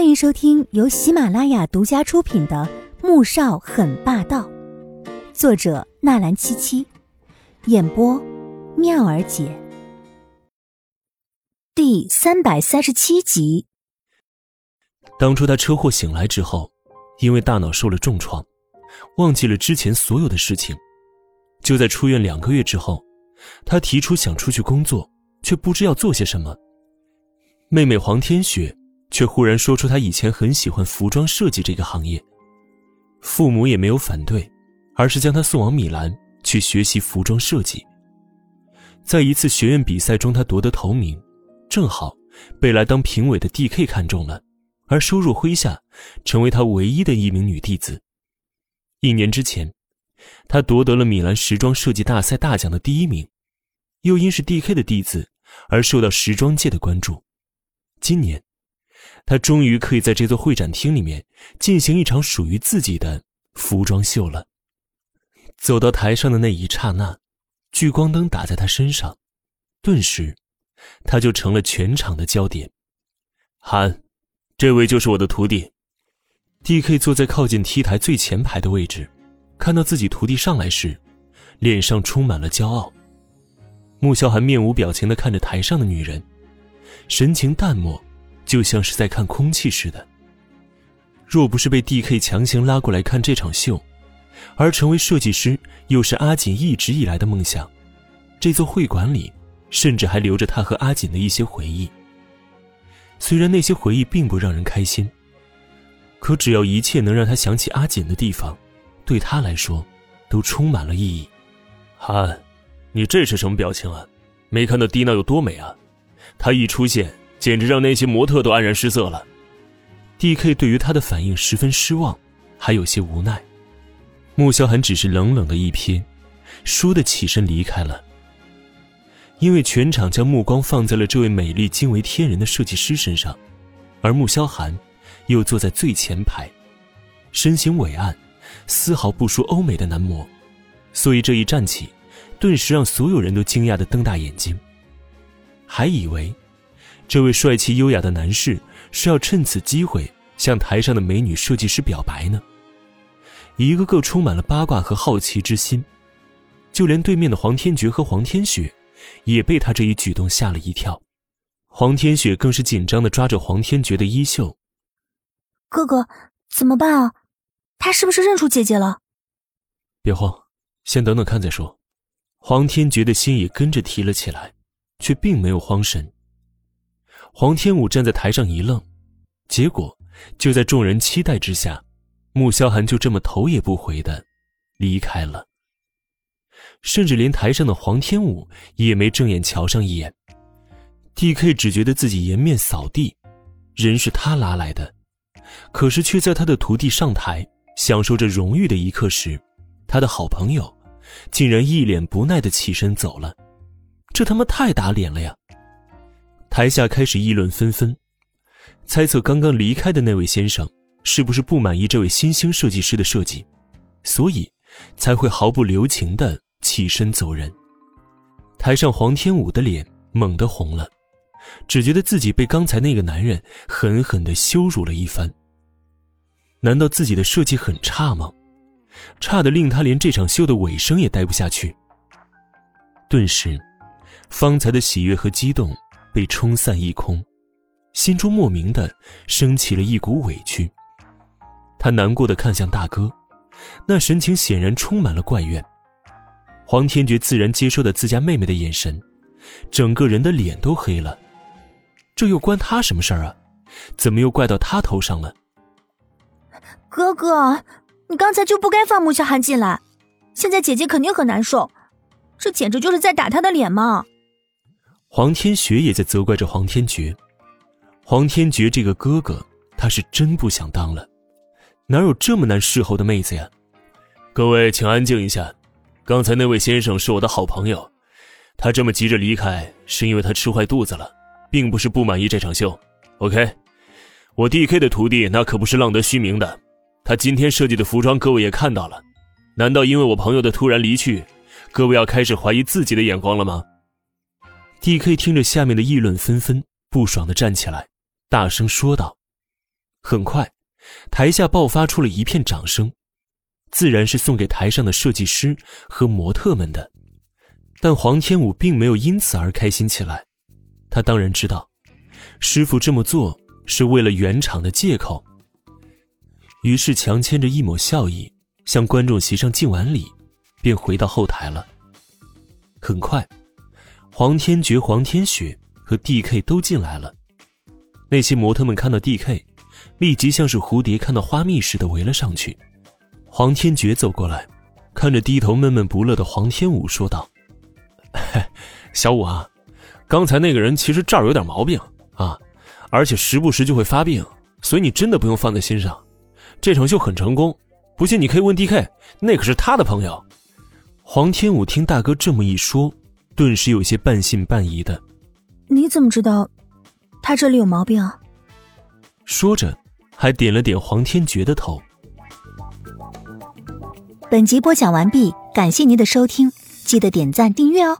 欢迎收听由喜马拉雅独家出品的《穆少很霸道》，作者纳兰七七，演播妙儿姐，第三百三十七集。当初他车祸醒来之后，因为大脑受了重创，忘记了之前所有的事情。就在出院两个月之后，他提出想出去工作，却不知要做些什么。妹妹黄天雪却忽然说出他以前很喜欢服装设计这个行业，父母也没有反对，而是将他送往米兰去学习服装设计。在一次学院比赛中，他夺得头名，正好被来当评委的 D.K 看中了，而收入麾下，成为他唯一的一名女弟子。一年之前，他夺得了米兰时装设计大赛大奖的第一名，又因是 D.K 的弟子而受到时装界的关注。今年，他终于可以在这座会展厅里面进行一场属于自己的服装秀了。走到台上的那一刹那，聚光灯打在他身上，顿时，他就成了全场的焦点。韩，这位就是我的徒弟。D.K. 坐在靠近 T 台最前排的位置，看到自己徒弟上来时，脸上充满了骄傲。穆萧寒面无表情的看着台上的女人。神情淡漠，就像是在看空气似的。若不是被 D.K. 强行拉过来看这场秀，而成为设计师又是阿锦一直以来的梦想，这座会馆里甚至还留着他和阿锦的一些回忆。虽然那些回忆并不让人开心，可只要一切能让他想起阿锦的地方，对他来说，都充满了意义。韩，你这是什么表情啊？没看到蒂娜有多美啊？她一出现，简直让那些模特都黯然失色了。D.K. 对于他的反应十分失望，还有些无奈。穆萧寒只是冷冷的一瞥，倏地起身离开了。因为全场将目光放在了这位美丽惊为天人的设计师身上，而穆萧寒又坐在最前排，身形伟岸，丝毫不输欧美的男模，所以这一站起，顿时让所有人都惊讶的瞪大眼睛。还以为，这位帅气优雅的男士是要趁此机会向台上的美女设计师表白呢。一个个充满了八卦和好奇之心，就连对面的黄天觉和黄天雪，也被他这一举动吓了一跳。黄天雪更是紧张的抓着黄天觉的衣袖：“哥哥，怎么办啊？他是不是认出姐姐了？”别慌，先等等看再说。黄天觉的心也跟着提了起来。却并没有慌神。黄天武站在台上一愣，结果就在众人期待之下，穆萧寒就这么头也不回的离开了，甚至连台上的黄天武也没正眼瞧上一眼。D.K. 只觉得自己颜面扫地，人是他拉来的，可是却在他的徒弟上台享受着荣誉的一刻时，他的好朋友竟然一脸不耐的起身走了。这他妈太打脸了呀！台下开始议论纷纷，猜测刚刚离开的那位先生是不是不满意这位新兴设计师的设计，所以才会毫不留情的起身走人。台上黄天武的脸猛地红了，只觉得自己被刚才那个男人狠狠的羞辱了一番。难道自己的设计很差吗？差的令他连这场秀的尾声也待不下去。顿时。方才的喜悦和激动被冲散一空，心中莫名的升起了一股委屈。他难过的看向大哥，那神情显然充满了怪怨。黄天觉自然接收到自家妹妹的眼神，整个人的脸都黑了。这又关他什么事儿啊？怎么又怪到他头上了？哥哥，你刚才就不该放穆小寒进来，现在姐姐肯定很难受，这简直就是在打她的脸嘛！黄天雪也在责怪着黄天觉，黄天觉这个哥哥，他是真不想当了，哪有这么难侍候的妹子呀？各位请安静一下，刚才那位先生是我的好朋友，他这么急着离开，是因为他吃坏肚子了，并不是不满意这场秀。OK，我 D.K 的徒弟那可不是浪得虚名的，他今天设计的服装各位也看到了，难道因为我朋友的突然离去，各位要开始怀疑自己的眼光了吗？？D.K. 听着下面的议论纷纷，不爽的站起来，大声说道：“很快，台下爆发出了一片掌声，自然是送给台上的设计师和模特们的。但黄天武并没有因此而开心起来，他当然知道，师傅这么做是为了圆场的借口。于是强牵着一抹笑意，向观众席上敬完礼，便回到后台了。很快，黄天觉、黄天雪和 D.K 都进来了。那些模特们看到 D.K，立即像是蝴蝶看到花蜜似的围了上去。黄天觉走过来，看着低头闷闷不乐的黄天武，说道。小五啊，刚才那个人其实这儿有点毛病啊，而且时不时就会发病，所以你真的不用放在心上。这场秀很成功，不信你可以问 D.K，那可是他的朋友。黄天武听大哥这么一说，顿时有些半信半疑的。你怎么知道他这里有毛病啊？说着，还点了点黄天觉的头。本集播讲完毕，感谢您的收听。记得点赞订阅哦。